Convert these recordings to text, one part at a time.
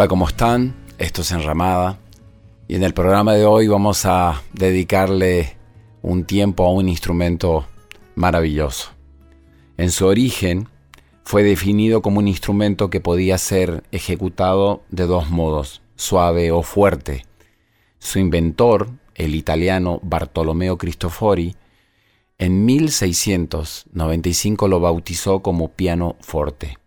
Hola, ¿cómo están? Esto es Enramada. Y en el programa de hoy vamos a dedicarle un tiempo a un instrumento maravilloso. En su origen fue definido como un instrumento que podía ser ejecutado de dos modos, suave o fuerte. Su inventor, el italiano Bartolomeo Cristofori, en 1695 lo bautizó como piano forte.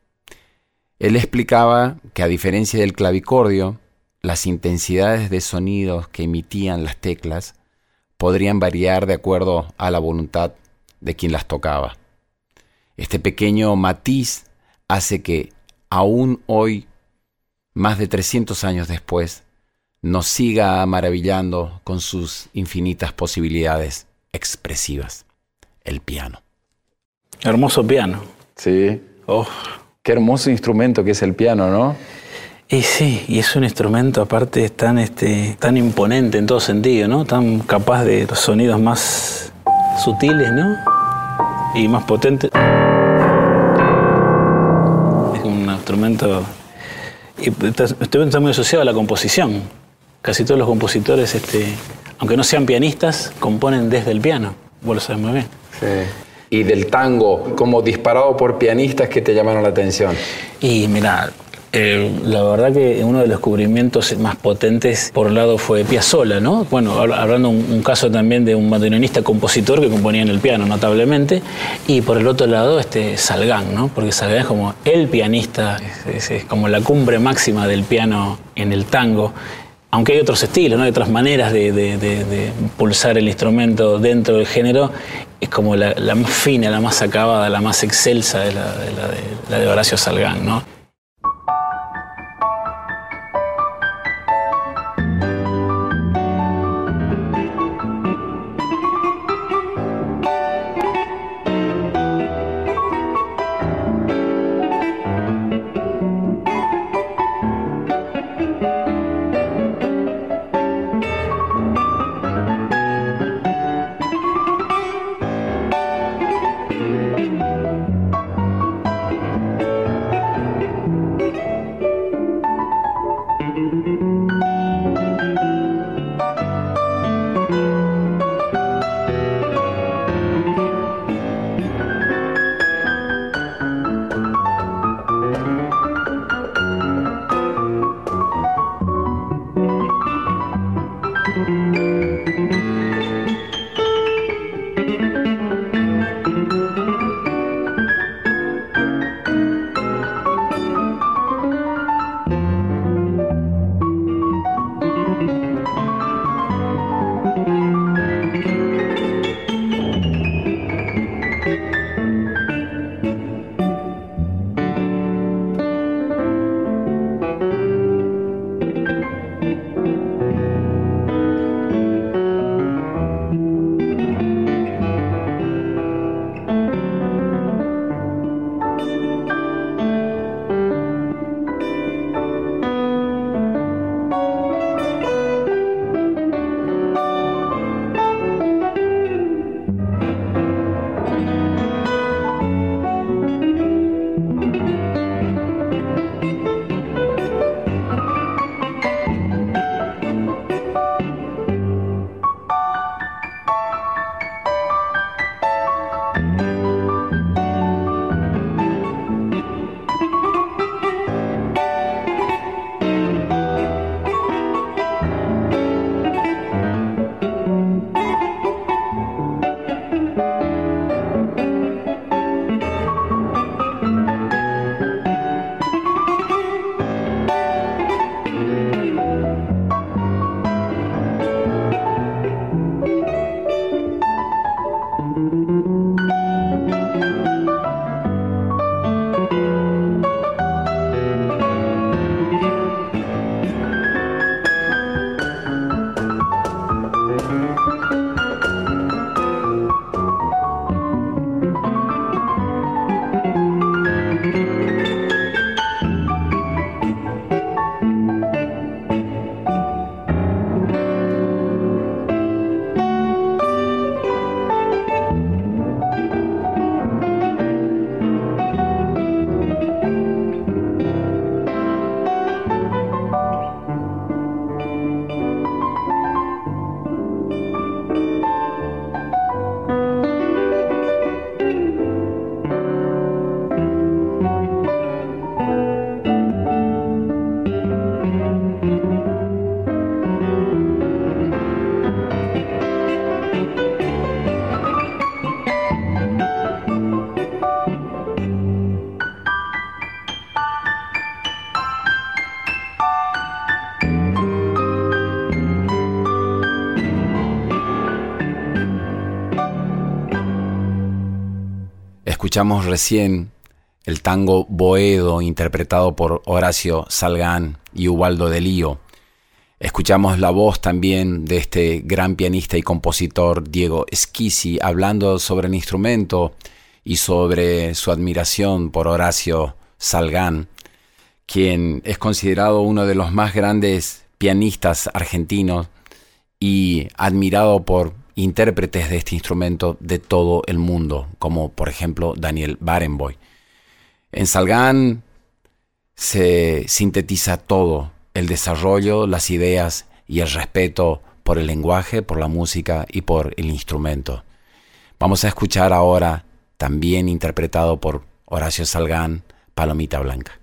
Él explicaba que a diferencia del clavicordio, las intensidades de sonidos que emitían las teclas podrían variar de acuerdo a la voluntad de quien las tocaba. Este pequeño matiz hace que aún hoy, más de 300 años después, nos siga maravillando con sus infinitas posibilidades expresivas. El piano. Hermoso piano. Sí. Oh, Qué hermoso instrumento que es el piano, ¿no? Y sí, y es un instrumento aparte tan, este, tan imponente en todo sentido, ¿no? Tan capaz de los sonidos más sutiles, ¿no? Y más potentes. Es un instrumento... Y está, está muy asociado a la composición. Casi todos los compositores, este, aunque no sean pianistas, componen desde el piano. Vos lo sabes muy bien. Sí. Y del tango, como disparado por pianistas que te llamaron la atención. Y mira, eh, la verdad que uno de los descubrimientos más potentes por un lado fue Piazzolla, ¿no? Bueno, hablando un, un caso también de un bandoneonista compositor que componía en el piano notablemente, y por el otro lado este Salgán, ¿no? Porque Salgán es como el pianista, es, como la cumbre máxima del piano en el tango aunque hay otros estilos, ¿no? hay otras maneras de, pulsar el instrumento dentro del género, es como la, la más fina, la más acabada, la más excelsa de la de, la de Horacio Salgán. ¿no? Escuchamos recién el tango Boedo interpretado por Horacio Salgán y Ubaldo de Lío. Escuchamos la voz también de este gran pianista y compositor Diego Esquisi hablando sobre el instrumento y sobre su admiración por Horacio Salgán, quien es considerado uno de los más grandes pianistas argentinos y admirado por intérpretes de este instrumento de todo el mundo, como por ejemplo Daniel Barenboim. En Salgán se sintetiza todo, el desarrollo, las ideas y el respeto por el lenguaje, por la música y por el instrumento. Vamos a escuchar ahora, también interpretado por Horacio Salgán, Palomita Blanca.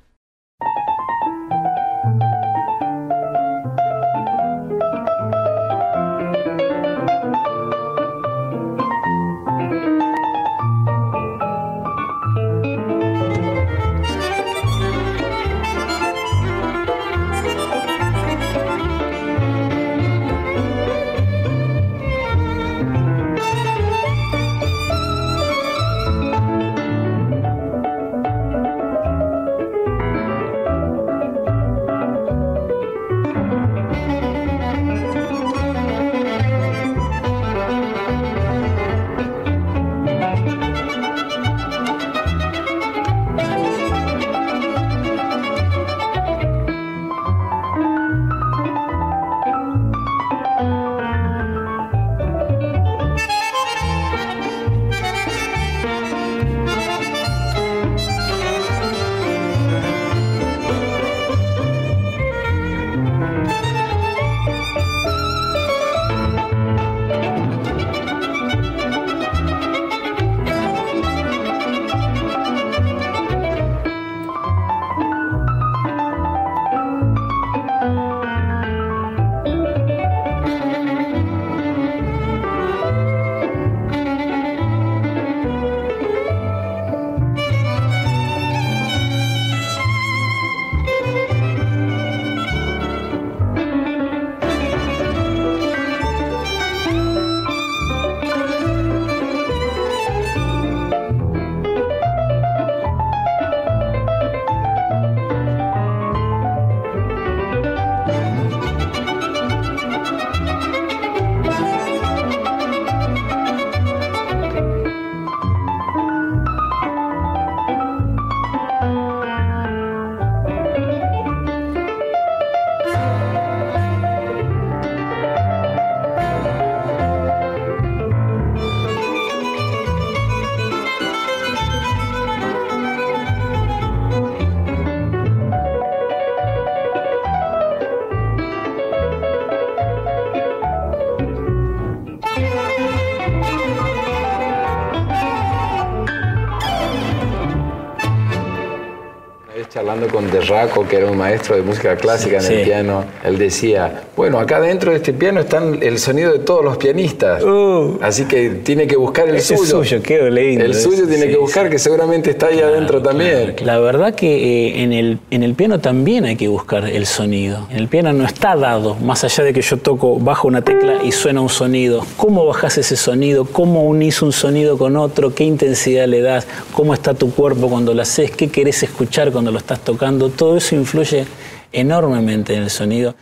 Hablando con Derraco, que era un maestro de música clásica en el piano, él decía, bueno, acá dentro de este piano está el sonido de todos los pianistas, uh. así que tiene que buscar el suyo. suyo qué lindo. El suyo tiene que buscar, que seguramente está ahí adentro también. La verdad que eh, en, el, en el piano también hay que buscar el sonido. En el piano no está dado, más allá de que yo toco, bajo una tecla y suena un sonido. ¿Cómo bajas ese sonido? ¿Cómo unís un sonido con otro? ¿Qué intensidad le das? ¿Cómo está tu cuerpo cuando lo haces? ¿Qué querés escuchar cuando lo estás tocando, todo eso influye enormemente en el sonido.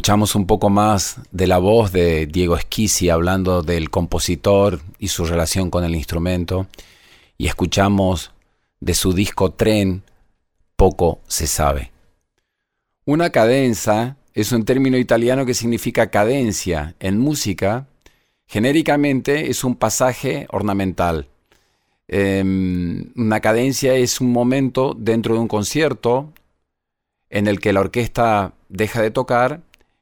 Escuchamos un poco más de la voz de Diego Esquisi hablando del compositor y su relación con el instrumento, y escuchamos de su disco Tren, Poco se sabe. Una cadenza es un término italiano que significa cadencia. En música, genéricamente es un pasaje ornamental. Em, una cadencia es un momento dentro de un concierto en el que la orquesta deja de tocar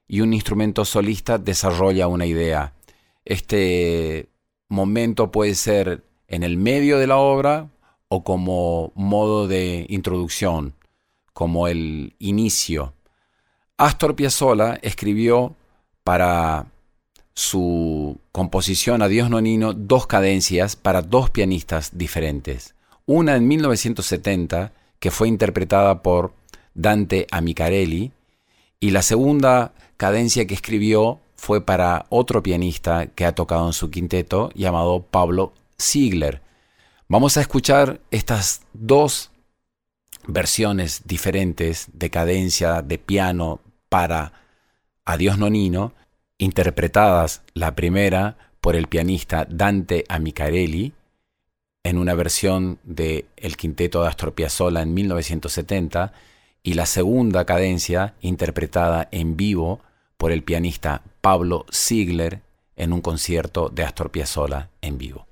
y un instrumento solista desarrolla una idea. Este momento puede ser en el medio de la obra o como modo de introducción, como el inicio. Astor Piazzolla escribió para su composición Adiós Nonino dos cadencias para dos pianistas diferentes. Una en 1970, que fue interpretada por Dante Amicarelli, y la segunda cadencia que escribió fue para otro pianista que ha tocado en su quinteto llamado Pablo Ziegler. Vamos a escuchar estas dos versiones diferentes de cadencia de piano para Adiós Nonino, interpretadas la primera por el pianista Dante Amicarelli en una versión de El Quinteto de Astor Piazzolla en 1970 y la segunda cadencia interpretada en vivo por el pianista Pablo Ziegler en un concierto de Astor Piazzolla en vivo.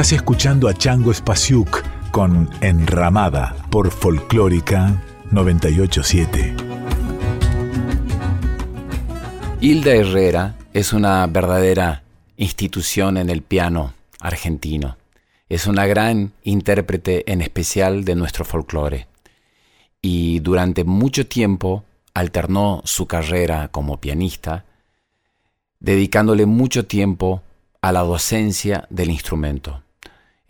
Estás escuchando a Chango Spasiuk con Enramada por Folclórica 987. Hilda Herrera es una verdadera institución en el piano argentino. Es una gran intérprete en especial de nuestro folclore. Y durante mucho tiempo alternó su carrera como pianista, dedicándole mucho tiempo a la docencia del instrumento.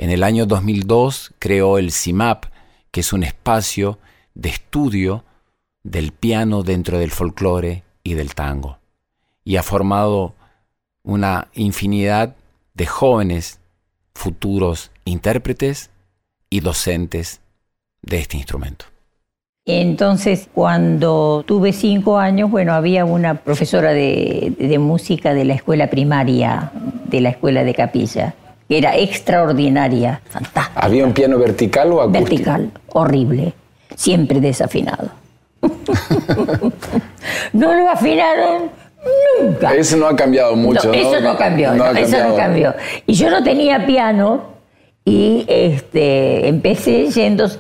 En el año 2002 creó el CIMAP, que es un espacio de estudio del piano dentro del folclore y del tango. Y ha formado una infinidad de jóvenes futuros intérpretes y docentes de este instrumento. Entonces, cuando tuve cinco años, bueno, había una profesora de, música de la escuela primaria, de la escuela de capilla, era extraordinaria, fantástica. ¿Había un piano vertical o acústico? Vertical, horrible, siempre desafinado. no lo afinaron nunca. Eso no ha cambiado mucho. Eso no cambió, eso no cambió. Y yo no tenía piano y este, empecé yendo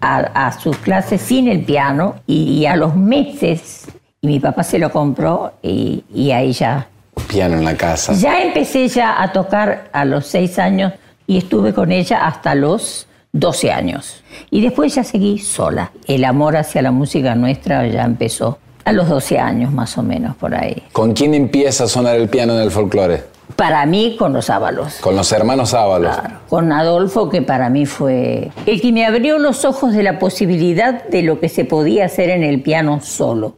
a, sus clases sin el piano y, a los meses, y mi papá se lo compró y, y ahí ya... Piano en la casa. Ya empecé ya a tocar a los seis años y estuve con ella hasta los 12 años. Y después ya seguí sola. El amor hacia la música nuestra ya empezó a los 12 años más o menos por ahí. ¿Con quién empieza a sonar el piano en el folclore? Para mí, con los Ábalos. Con los hermanos Ábalos. Claro. Con Adolfo, que para mí fue el que me abrió los ojos de la posibilidad de lo que se podía hacer en el piano solo.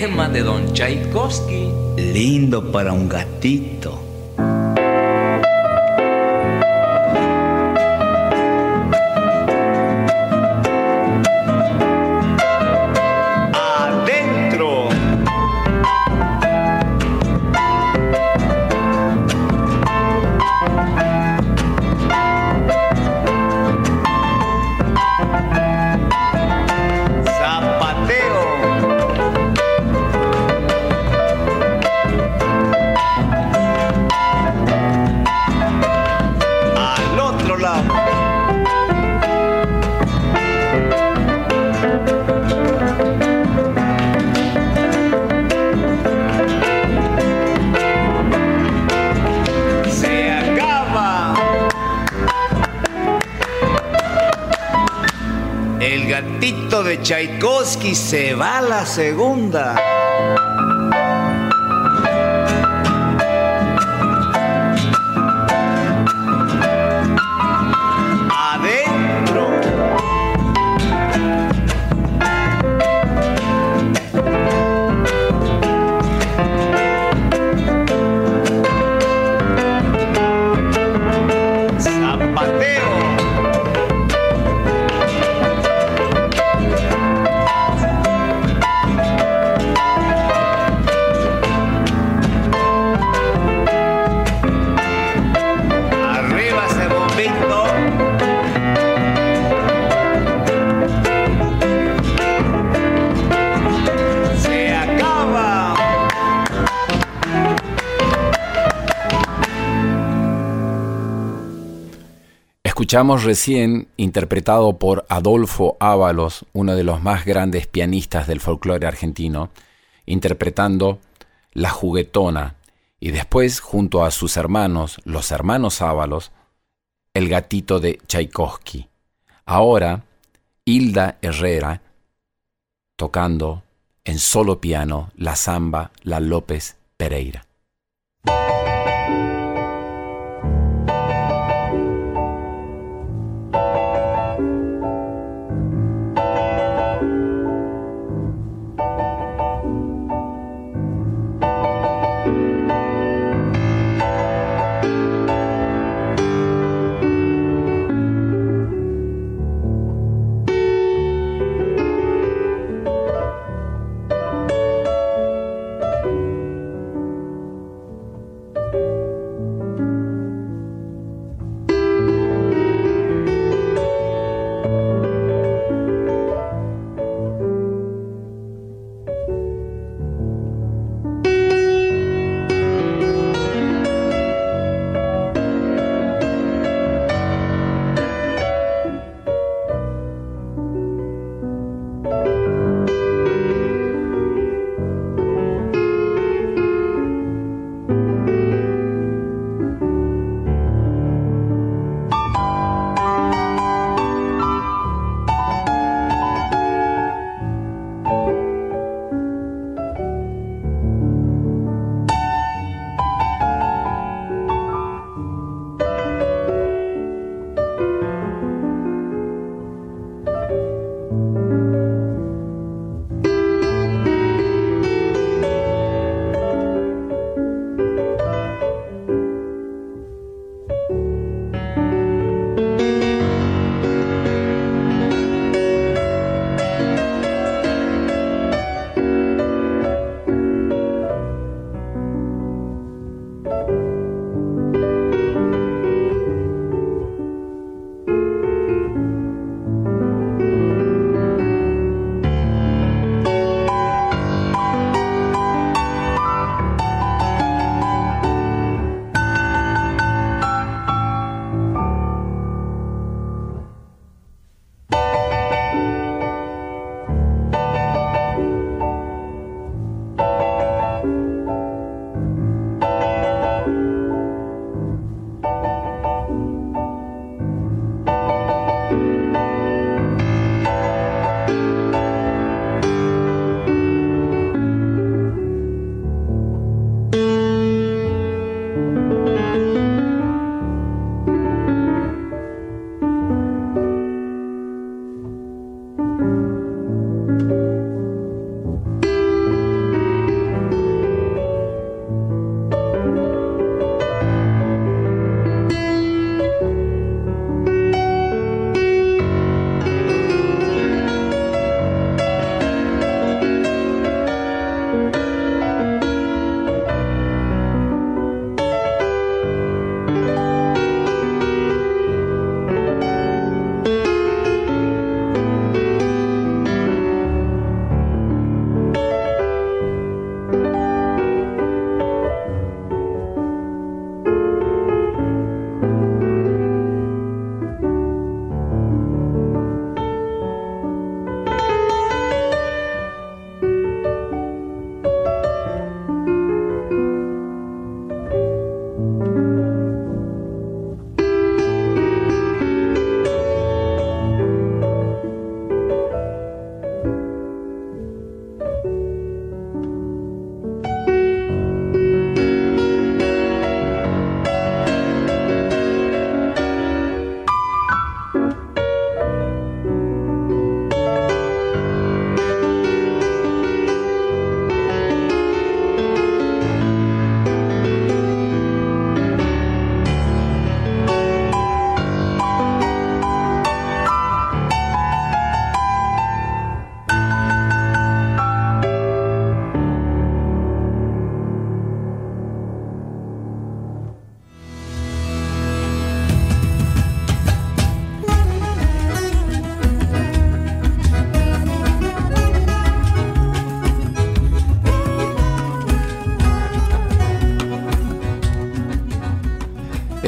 Tema de Don Tchaikovsky? Lindo para un gatito. El gatito de Tchaikovsky se va a la segunda. Escuchamos recién, interpretado por Adolfo Ábalos, uno de los más grandes pianistas del folclore argentino, interpretando La Juguetona, y después, junto a sus hermanos, los hermanos Ábalos, El gatito de Tchaikovsky. Ahora, Hilda Herrera, tocando en solo piano la samba La López Pereira.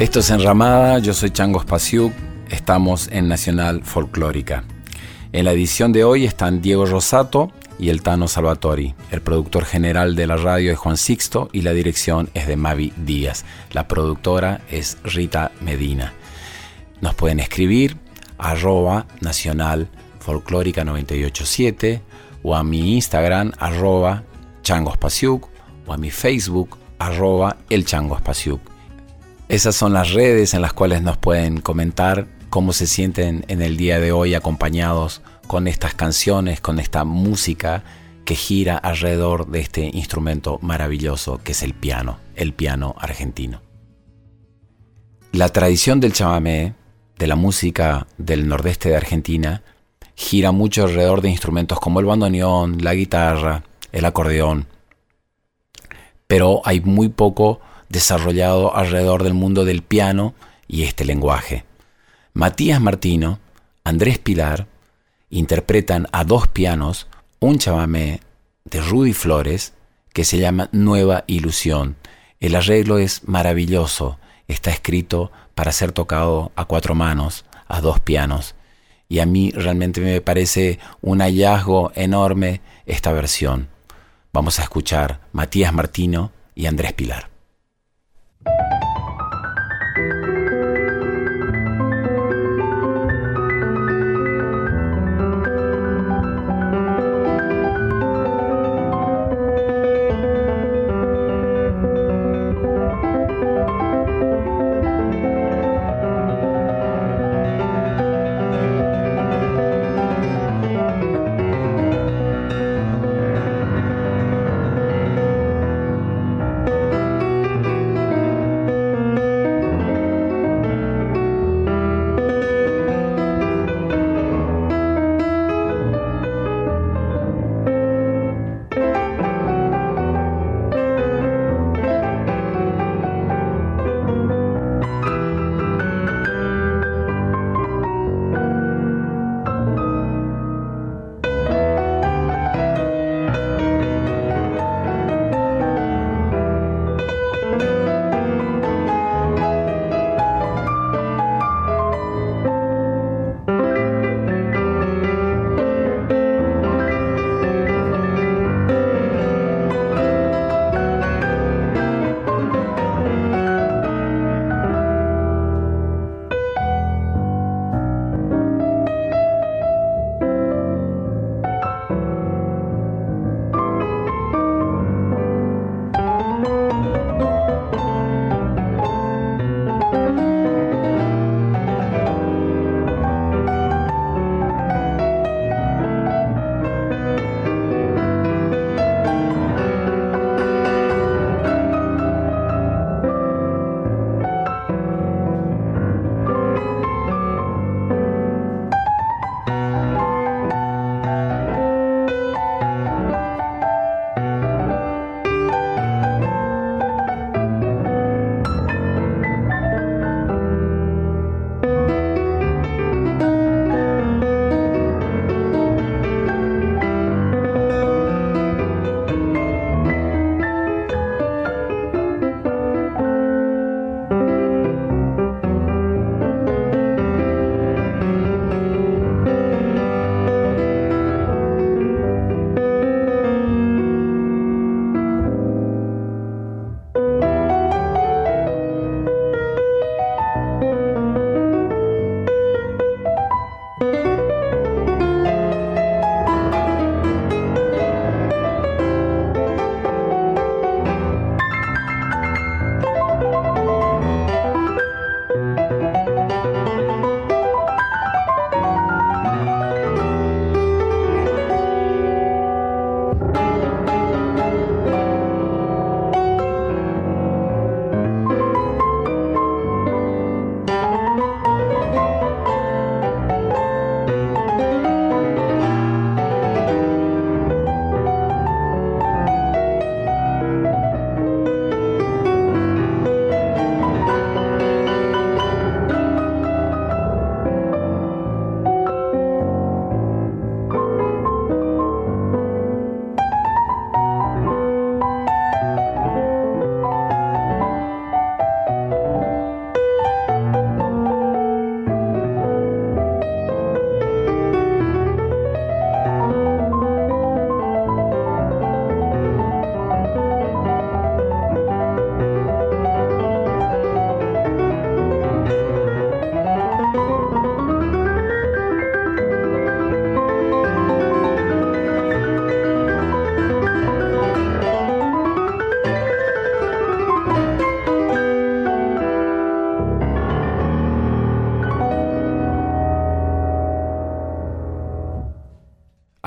Esto es Enramada, yo soy Chango Spasiuk, estamos en Nacional Folclórica. En la edición de hoy están Diego Rosato y el Tano Salvatori. El productor general de la radio es Juan Sixto y la dirección es de Mavi Díaz. La productora es Rita Medina. Nos pueden escribir arroba nacional folclórica 987 o a mi Instagram arroba changospasiuk o a mi Facebook arroba el esas son las redes en las cuales nos pueden comentar cómo se sienten en el día de hoy acompañados con estas canciones, con esta música que gira alrededor de este instrumento maravilloso que es el piano, el piano argentino. La tradición del chamamé, de la música del nordeste de Argentina, gira mucho alrededor de instrumentos como el bandoneón, la guitarra, el acordeón, pero hay muy poco desarrollado alrededor del mundo del piano y este lenguaje. Matías Martino, Andrés Pilar, interpretan a dos pianos un chamamé de Rudy Flores que se llama Nueva Ilusión. El arreglo es maravilloso, está escrito para ser tocado a cuatro manos, a dos pianos, y a mí realmente me parece un hallazgo enorme esta versión. Vamos a escuchar Matías Martino y Andrés Pilar. Thank you.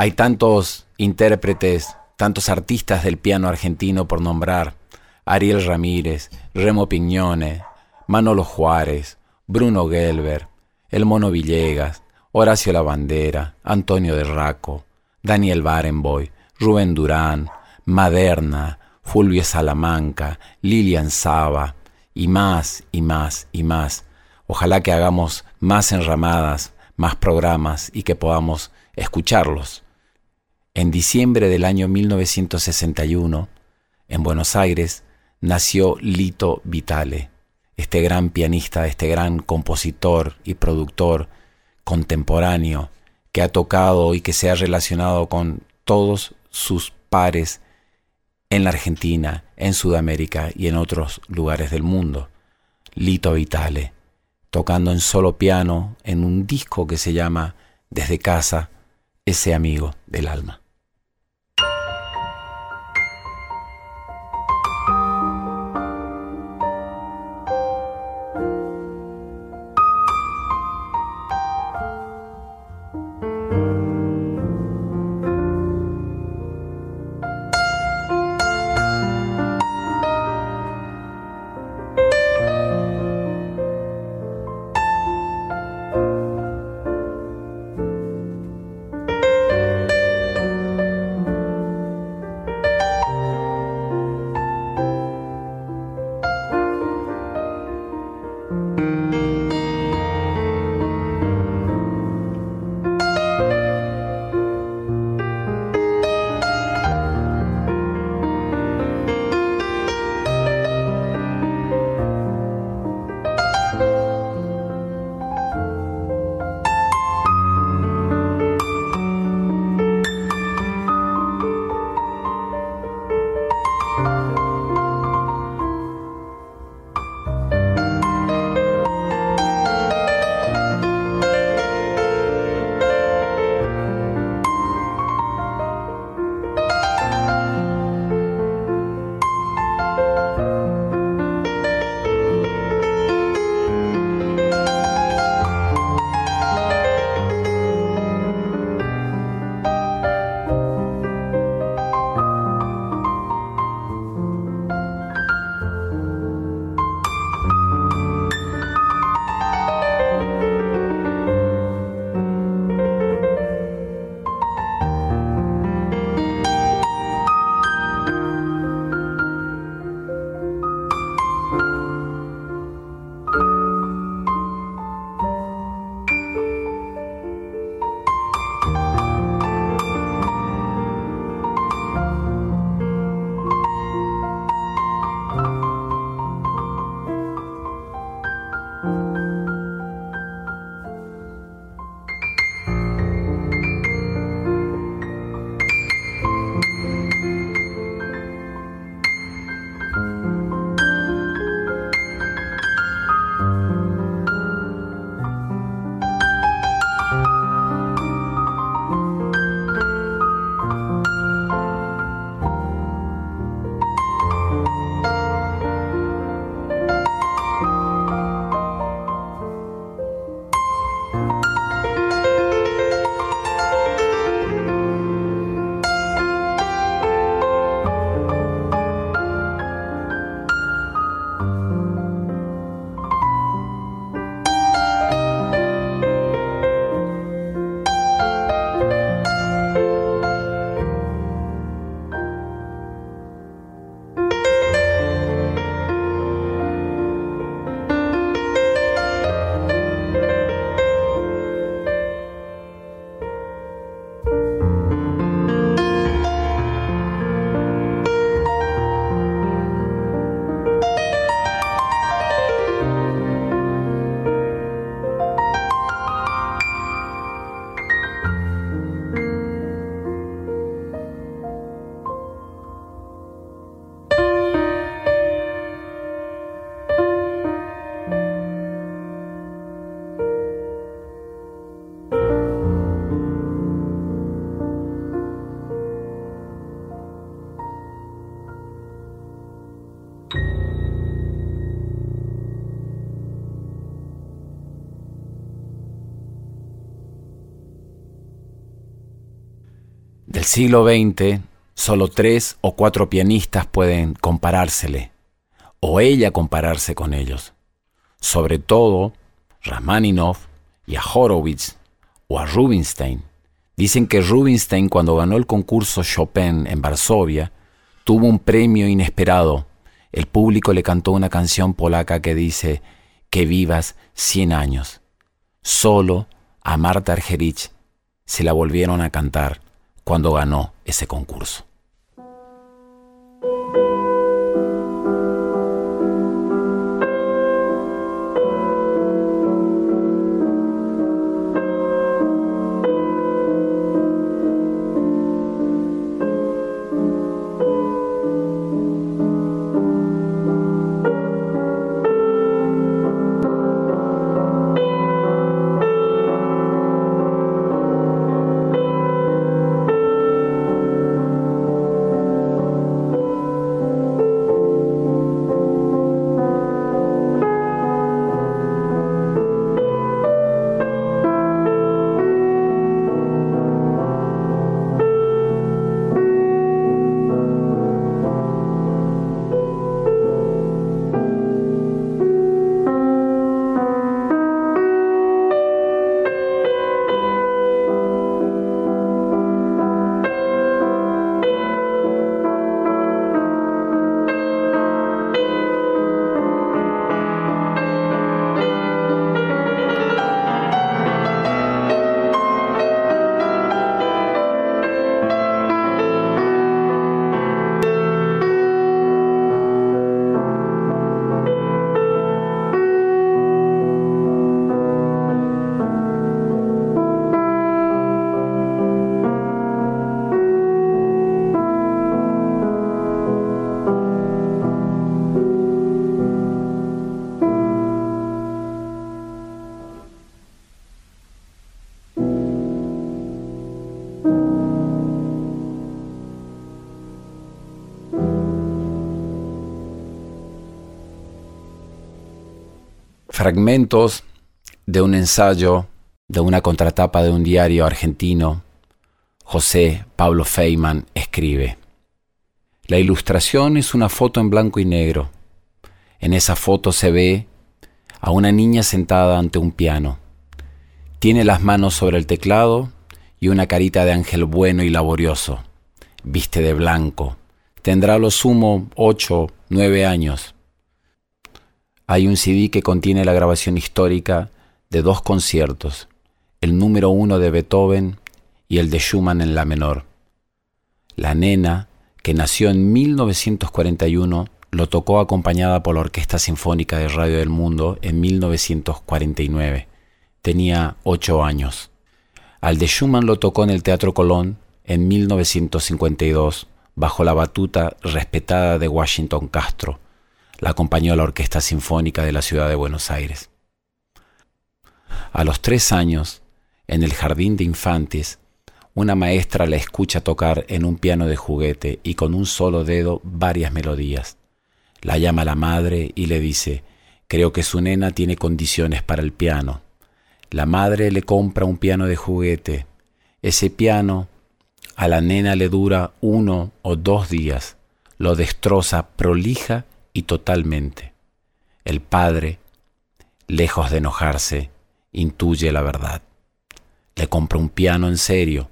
Hay tantos intérpretes, tantos artistas del piano argentino por nombrar. Ariel Ramírez, Remo Pignone, Manolo Juárez, Bruno Gelber, El Mono Villegas, Horacio Lavandera, Antonio de Raco, Daniel Barenboy, Rubén Durán, Maderna, Fulvio Salamanca, Lilian Saba, y más y más y más. Ojalá que hagamos más enramadas, más programas y que podamos escucharlos. En diciembre del año 1961, en Buenos Aires, nació Lito Vitale, este gran pianista, este gran compositor y productor contemporáneo que ha tocado y que se ha relacionado con todos sus pares en la Argentina, en Sudamérica y en otros lugares del mundo. Lito Vitale, tocando en solo piano en un disco que se llama Desde casa, ese amigo del alma. Del siglo XX, solo tres o cuatro pianistas pueden comparársele, o ella compararse con ellos. Sobre todo, Rachmaninoff y a Horowitz o a Rubinstein. Dicen que Rubinstein cuando ganó el concurso Chopin en Varsovia tuvo un premio inesperado. El público le cantó una canción polaca que dice que vivas 100 años. Solo a Marta Argerich se la volvieron a cantar cuando ganó ese concurso. Fragmentos de un ensayo de una contratapa de un diario argentino, José Pablo Feynman escribe, La ilustración es una foto en blanco y negro. En esa foto se ve a una niña sentada ante un piano. Tiene las manos sobre el teclado y una carita de ángel bueno y laborioso. Viste de blanco. Tendrá lo sumo ocho, nueve años hay un CD que contiene la grabación histórica de dos conciertos, el número uno de Beethoven y el de Schumann en la menor. La nena, que nació en 1941, lo tocó acompañada por la Orquesta Sinfónica de Radio del Mundo en 1949. Tenía ocho años. Al de Schumann lo tocó en el Teatro Colón en 1952, bajo la batuta respetada de Washington Castro la acompañó a la Orquesta Sinfónica de la Ciudad de Buenos Aires. A los tres años, en el jardín de infantes, una maestra la escucha tocar en un piano de juguete y con un solo dedo varias melodías. La llama la madre y le dice, creo que su nena tiene condiciones para el piano. La madre le compra un piano de juguete. Ese piano a la nena le dura uno o dos días. Lo destroza prolija y totalmente. El padre, lejos de enojarse, intuye la verdad. Le compra un piano en serio.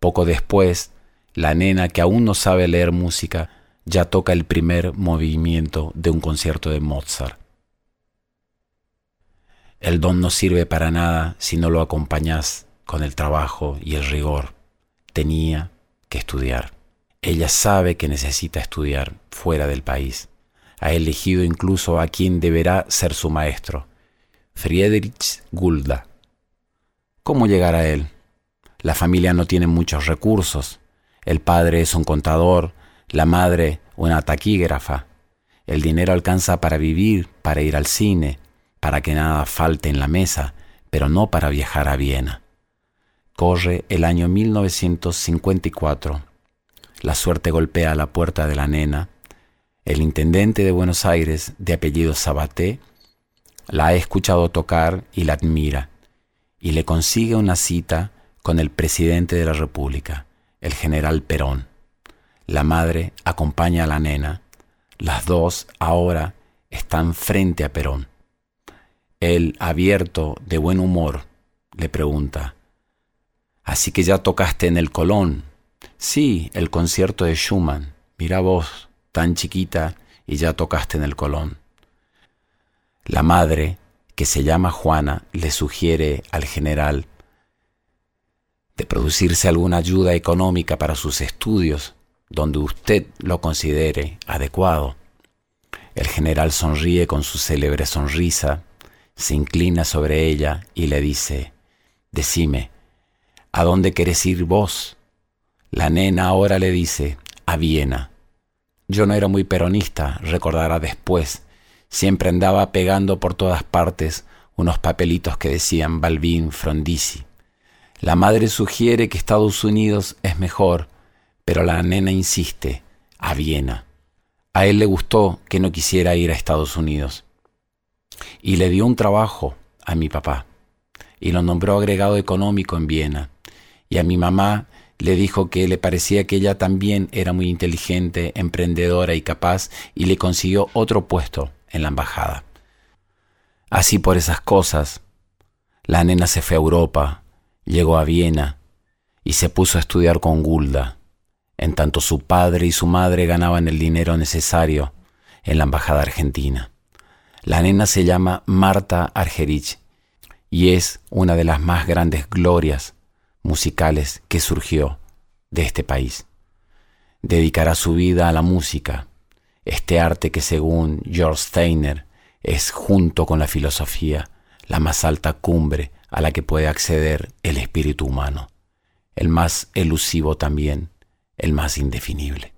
Poco después, la nena que aún no sabe leer música ya toca el primer movimiento de un concierto de Mozart. El don no sirve para nada si no lo acompañas con el trabajo y el rigor. Tenía que estudiar. Ella sabe que necesita estudiar fuera del país ha elegido incluso a quien deberá ser su maestro, Friedrich Gulda. ¿Cómo llegar a él? La familia no tiene muchos recursos. El padre es un contador, la madre una taquígrafa. El dinero alcanza para vivir, para ir al cine, para que nada falte en la mesa, pero no para viajar a Viena. Corre el año 1954. La suerte golpea la puerta de la nena el intendente de Buenos Aires, de apellido Sabaté, la ha escuchado tocar y la admira, y le consigue una cita con el presidente de la República, el general Perón. La madre acompaña a la nena. Las dos ahora están frente a Perón. Él, abierto, de buen humor, le pregunta, Así que ya tocaste en el Colón. Sí, el concierto de Schumann. Mira vos, tan chiquita, y ya tocaste en el Colón. La madre, que se llama Juana, le sugiere al general de producirse alguna ayuda económica para sus estudios, donde usted lo considere adecuado. El general sonríe con su célebre sonrisa, se inclina sobre ella y le dice, Decime, ¿a dónde querés ir vos? La nena ahora le dice, a Viena. Yo no era muy peronista, recordará después. Siempre andaba pegando por todas partes unos papelitos que decían Balbín Frondizi. La madre sugiere que Estados Unidos es mejor, pero la nena insiste, a Viena. A él le gustó que no quisiera ir a Estados Unidos. Y le dio un trabajo a mi papá, y lo nombró agregado económico en Viena. Y a mi mamá le dijo que le parecía que ella también era muy inteligente, emprendedora y capaz, y le consiguió otro puesto en la embajada. Así por esas cosas, la nena se fue a Europa, llegó a Viena y se puso a estudiar con Gulda, en tanto su padre y su madre ganaban el dinero necesario en la embajada argentina. La nena se llama Marta Argerich y es una de las más grandes glorias musicales que surgió de este país. Dedicará su vida a la música, este arte que según George Steiner es junto con la filosofía la más alta cumbre a la que puede acceder el espíritu humano, el más elusivo también, el más indefinible.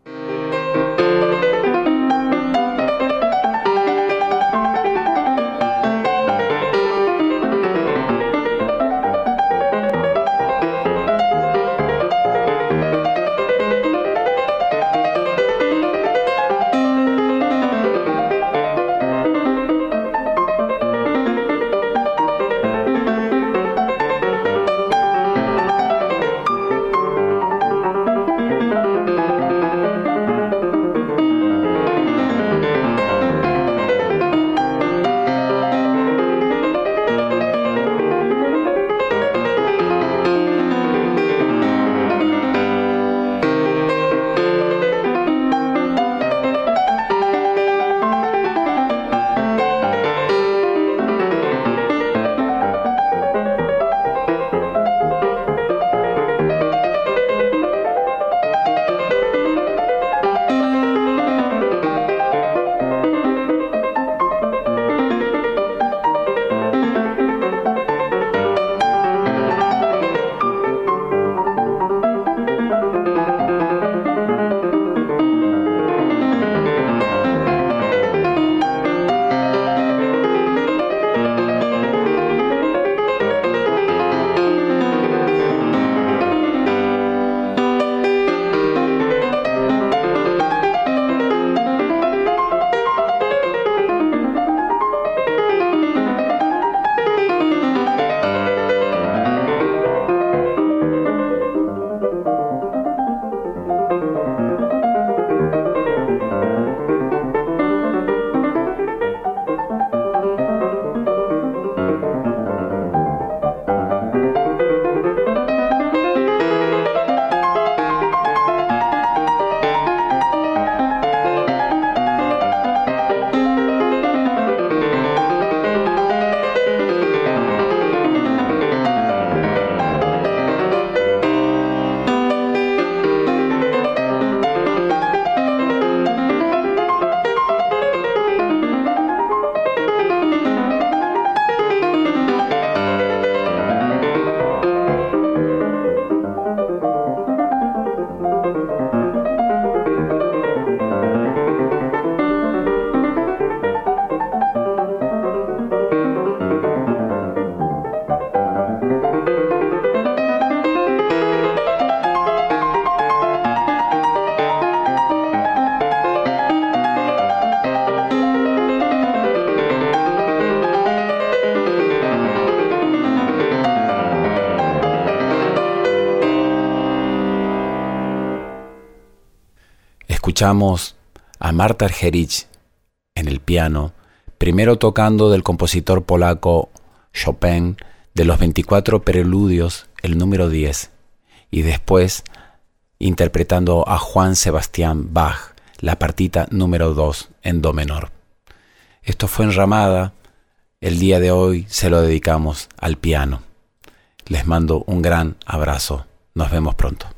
A Marta Argerich en el piano, primero tocando del compositor polaco Chopin de los 24 preludios el número 10 y después interpretando a Juan Sebastián Bach la partita número 2 en do menor. Esto fue en Ramada, el día de hoy se lo dedicamos al piano. Les mando un gran abrazo, nos vemos pronto.